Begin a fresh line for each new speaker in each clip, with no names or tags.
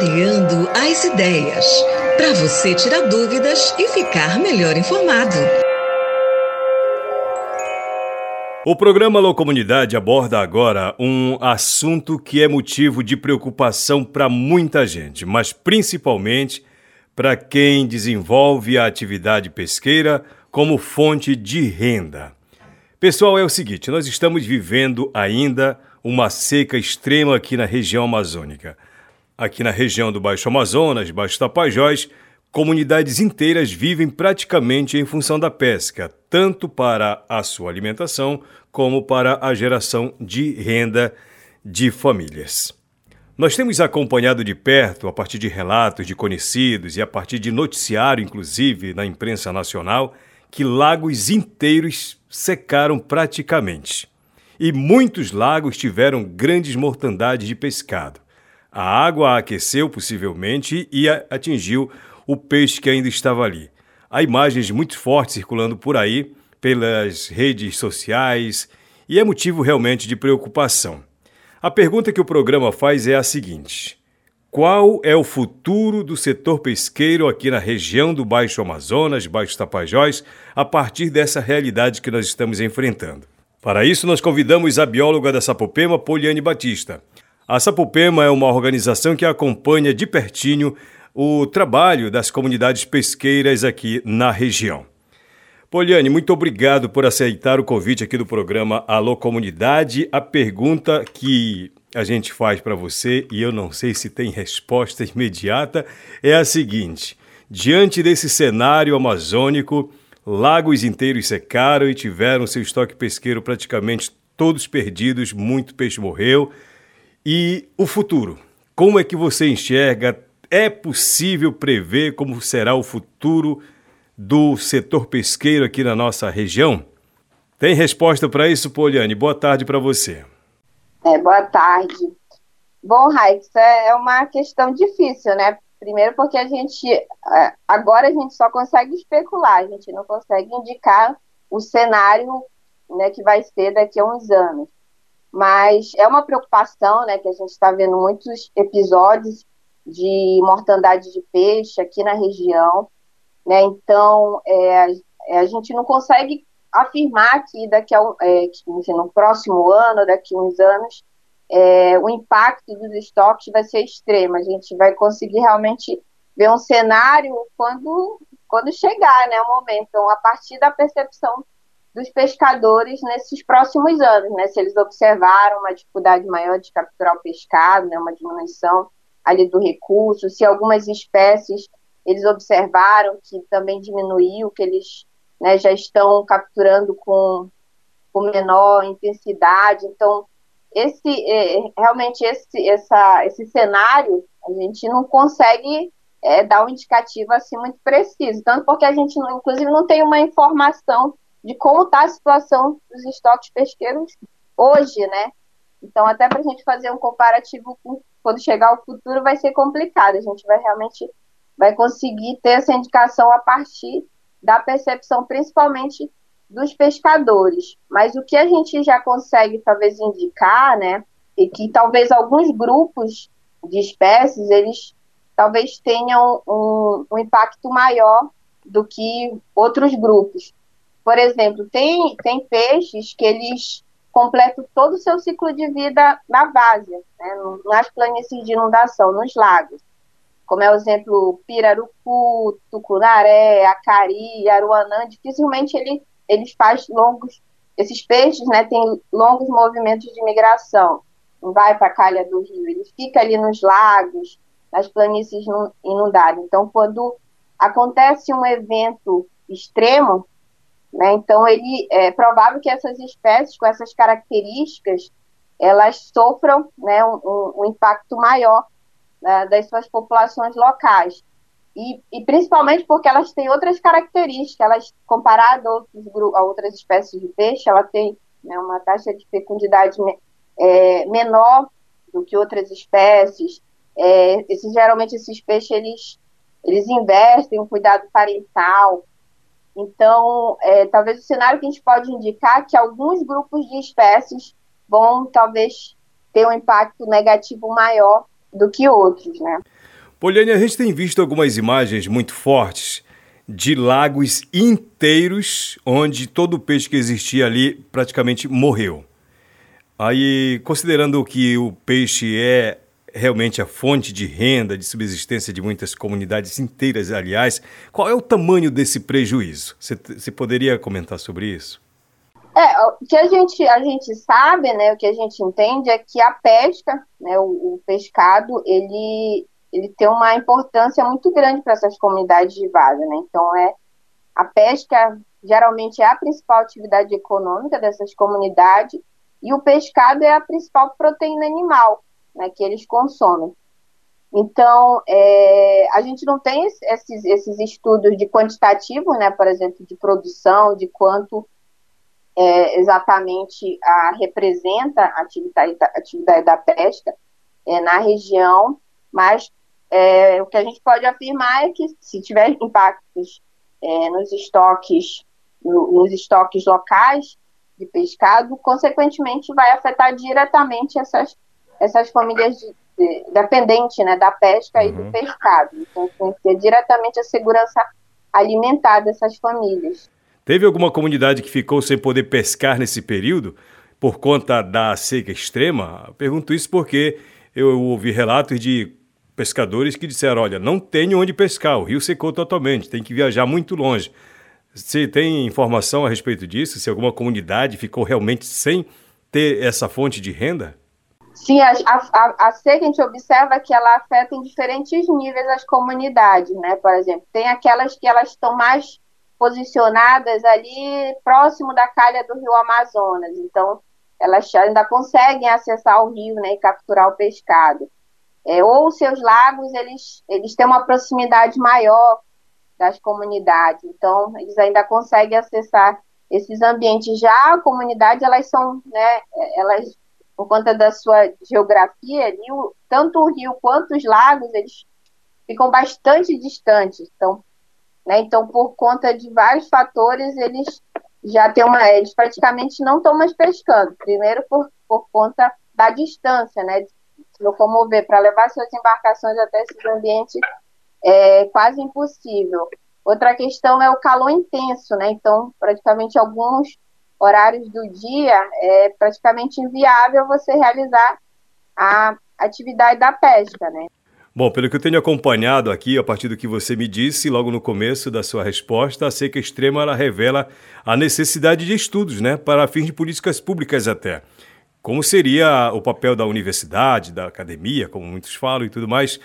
Clareando as ideias. Para você tirar dúvidas e ficar melhor informado.
O programa Alô Comunidade aborda agora um assunto que é motivo de preocupação para muita gente, mas principalmente para quem desenvolve a atividade pesqueira como fonte de renda. Pessoal, é o seguinte: nós estamos vivendo ainda uma seca extrema aqui na região amazônica. Aqui na região do Baixo Amazonas, Baixo Tapajós, comunidades inteiras vivem praticamente em função da pesca, tanto para a sua alimentação como para a geração de renda de famílias. Nós temos acompanhado de perto, a partir de relatos de conhecidos e a partir de noticiário, inclusive na imprensa nacional, que lagos inteiros secaram praticamente. E muitos lagos tiveram grandes mortandades de pescado. A água aqueceu possivelmente e atingiu o peixe que ainda estava ali. Há imagens muito fortes circulando por aí, pelas redes sociais, e é motivo realmente de preocupação. A pergunta que o programa faz é a seguinte: qual é o futuro do setor pesqueiro aqui na região do Baixo Amazonas, Baixo Tapajós, a partir dessa realidade que nós estamos enfrentando? Para isso, nós convidamos a bióloga da Sapopema, Poliane Batista. A Sapopema é uma organização que acompanha de pertinho o trabalho das comunidades pesqueiras aqui na região. Poliane, muito obrigado por aceitar o convite aqui do programa Alô Comunidade. A pergunta que a gente faz para você, e eu não sei se tem resposta imediata, é a seguinte: diante desse cenário amazônico, lagos inteiros secaram e tiveram seu estoque pesqueiro praticamente todos perdidos, muito peixe morreu. E o futuro? Como é que você enxerga é possível prever como será o futuro do setor pesqueiro aqui na nossa região? Tem resposta para isso, Poliane? Boa tarde para você.
É, boa tarde. Bom, Raik, isso é, é uma questão difícil, né? Primeiro porque a gente, é, agora a gente só consegue especular, a gente não consegue indicar o cenário né, que vai ser daqui a uns anos. Mas é uma preocupação, né, que a gente está vendo muitos episódios de mortandade de peixe aqui na região, né? Então, é, é a gente não consegue afirmar que daqui a é, que, no próximo ano, daqui a uns anos, é, o impacto dos estoques vai ser extremo. A gente vai conseguir realmente ver um cenário quando, quando chegar né, o momento, então, a partir da percepção dos pescadores nesses próximos anos, né, se eles observaram uma dificuldade maior de capturar o pescado, né, uma diminuição ali do recurso, se algumas espécies eles observaram que também diminuiu, que eles né, já estão capturando com, com menor intensidade. Então, esse é, realmente esse, essa, esse cenário a gente não consegue é, dar um indicativo assim muito preciso, tanto porque a gente, não, inclusive, não tem uma informação de como está a situação dos estoques pesqueiros hoje, né? Então, até para a gente fazer um comparativo com quando chegar o futuro vai ser complicado. A gente vai realmente vai conseguir ter essa indicação a partir da percepção, principalmente dos pescadores. Mas o que a gente já consegue talvez indicar, né, é que talvez alguns grupos de espécies eles talvez tenham um, um impacto maior do que outros grupos. Por exemplo, tem, tem peixes que eles completam todo o seu ciclo de vida na várzea, né, nas planícies de inundação, nos lagos. Como é o exemplo Pirarucu, Tucunaré, Acari, Aruanã, dificilmente ele, eles faz longos, esses peixes né, têm longos movimentos de migração. Não vai para a calha do rio, ele fica ali nos lagos, nas planícies inundadas. Então, quando acontece um evento extremo, né? Então, ele é provável que essas espécies com essas características elas sofram né, um, um impacto maior né, das suas populações locais. E, e, principalmente porque elas têm outras características, elas, comparado a, outros, a outras espécies de peixe, ela tem né, uma taxa de fecundidade é, menor do que outras espécies. É, esses, geralmente esses peixes eles, eles investem um cuidado parental, então, é, talvez o cenário que a gente pode indicar é que alguns grupos de espécies vão talvez ter um impacto negativo maior do que outros, né?
Poliane, a gente tem visto algumas imagens muito fortes de lagos inteiros onde todo o peixe que existia ali praticamente morreu. Aí, considerando que o peixe é realmente a fonte de renda, de subsistência de muitas comunidades inteiras, aliás, qual é o tamanho desse prejuízo? Você, poderia comentar sobre isso?
É, o que a gente, a gente sabe, né, o que a gente entende é que a pesca, né, o, o pescado, ele, ele tem uma importância muito grande para essas comunidades de vaza, né? Então é a pesca geralmente é a principal atividade econômica dessas comunidades e o pescado é a principal proteína animal, né, que eles consomem. Então, é, a gente não tem esses, esses estudos de quantitativo, né, por exemplo, de produção, de quanto é, exatamente a, representa a atividade, atividade da pesca é, na região, mas é, o que a gente pode afirmar é que se tiver impactos é, nos estoques, no, nos estoques locais de pescado, consequentemente vai afetar diretamente essas, essas famílias de, de, dependentes né, da pesca uhum. e do uhum. pescado. Então, ter diretamente a segurança alimentar dessas famílias.
Teve alguma comunidade que ficou sem poder pescar nesse período por conta da seca extrema? Pergunto isso porque eu ouvi relatos de pescadores que disseram: olha, não tem onde pescar, o rio secou totalmente, tem que viajar muito longe. Você tem informação a respeito disso? Se alguma comunidade ficou realmente sem ter essa fonte de renda?
Sim, a, a, a seca a gente observa que ela afeta em diferentes níveis as comunidades, né? Por exemplo, tem aquelas que elas estão mais posicionadas ali próximo da calha do rio Amazonas, então elas ainda conseguem acessar o rio né, e capturar o pescado é, ou seus lagos eles, eles têm uma proximidade maior das comunidades, então eles ainda conseguem acessar esses ambientes. Já a comunidade, elas são, né, elas, por conta da sua geografia, ali, o, tanto o rio quanto os lagos, eles ficam bastante distantes, então, né, então por conta de vários fatores, eles já têm uma, eles praticamente não estão mais pescando, primeiro por, por conta da distância, né, se locomover para levar suas embarcações até esses ambientes é quase impossível. Outra questão é o calor intenso, né? Então, praticamente alguns horários do dia é praticamente inviável você realizar a atividade da pesca, né?
Bom, pelo que eu tenho acompanhado aqui, a partir do que você me disse logo no começo da sua resposta, a seca extrema ela revela a necessidade de estudos, né, para fins de políticas públicas até como seria o papel da universidade, da academia, como muitos falam e tudo mais,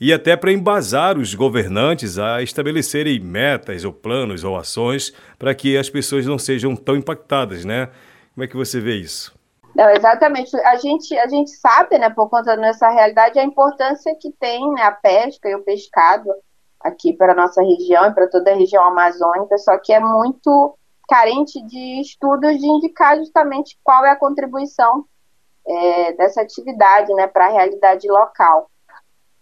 e até para embasar os governantes a estabelecerem metas ou planos ou ações para que as pessoas não sejam tão impactadas, né? Como é que você vê isso?
Não, exatamente. A gente, a gente sabe, né, por conta da nossa realidade, a importância que tem né, a pesca e o pescado aqui para a nossa região e para toda a região amazônica, só que é muito carente de estudos de indicar justamente qual é a contribuição é, dessa atividade né, para a realidade local.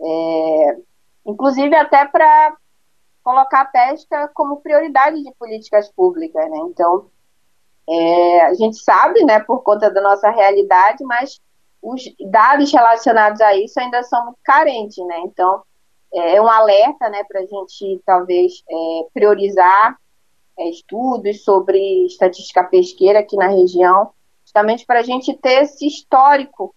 É, inclusive até para colocar a pesca como prioridade de políticas públicas. Né? Então, é, a gente sabe, né, por conta da nossa realidade, mas os dados relacionados a isso ainda são muito carentes. Né? Então, é, é um alerta né, para a gente talvez é, priorizar é, estudos sobre estatística pesqueira aqui na região, justamente para a gente ter esse histórico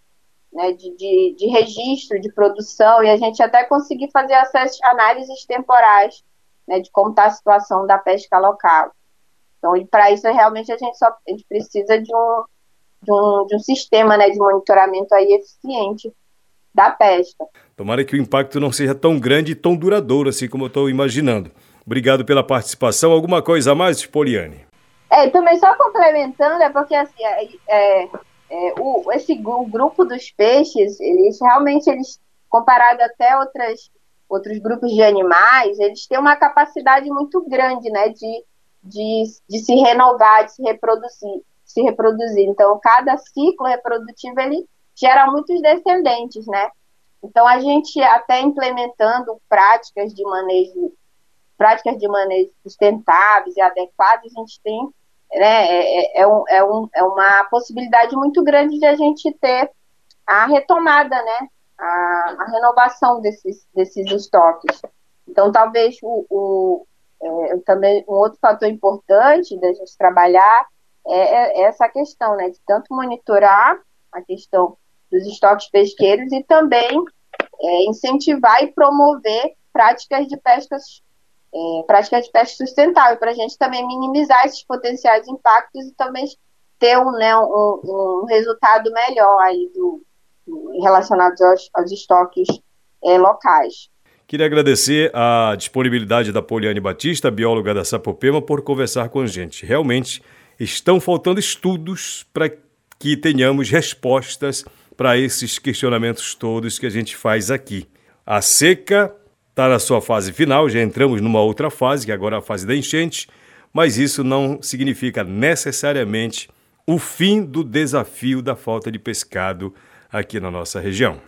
né, de, de, de, registro de produção e a gente até conseguir fazer essas análises temporais né, de como está a situação da pesca local. Então, para isso, realmente, a gente só a gente precisa de um, de um, de um sistema né, de monitoramento aí eficiente da pesca.
Tomara que o impacto não seja tão grande e tão duradouro assim como eu estou imaginando. Obrigado pela participação. Alguma coisa a mais, Poliane?
É, também só complementando, é porque assim, é, é, é o, esse o grupo dos peixes, eles realmente, eles, comparado até outras, outros grupos de animais, eles têm uma capacidade muito grande, né, de, de, de se renovar, de se reproduzir, se reproduzir. Então, cada ciclo reprodutivo, ele gera muitos descendentes, né? Então, a gente até implementando práticas de manejo práticas de manejo sustentáveis e adequadas, a gente tem né, é, é, um, é, um, é uma possibilidade muito grande de a gente ter a retomada, né, a, a renovação desses, desses estoques. Então, talvez o, o é, também um outro fator importante da gente trabalhar é, é essa questão, né, de tanto monitorar a questão dos estoques pesqueiros e também é, incentivar e promover práticas de pescas é, práticas de pesca sustentável para a gente também minimizar esses potenciais impactos e também ter um, né, um, um resultado melhor aí do relacionados aos, aos estoques é, locais.
Queria agradecer a disponibilidade da Poliane Batista, bióloga da Sapopema, por conversar com a gente. Realmente estão faltando estudos para que tenhamos respostas para esses questionamentos todos que a gente faz aqui. A seca está na sua fase final, já entramos numa outra fase, que agora é a fase da enchente, mas isso não significa necessariamente o fim do desafio da falta de pescado aqui na nossa região.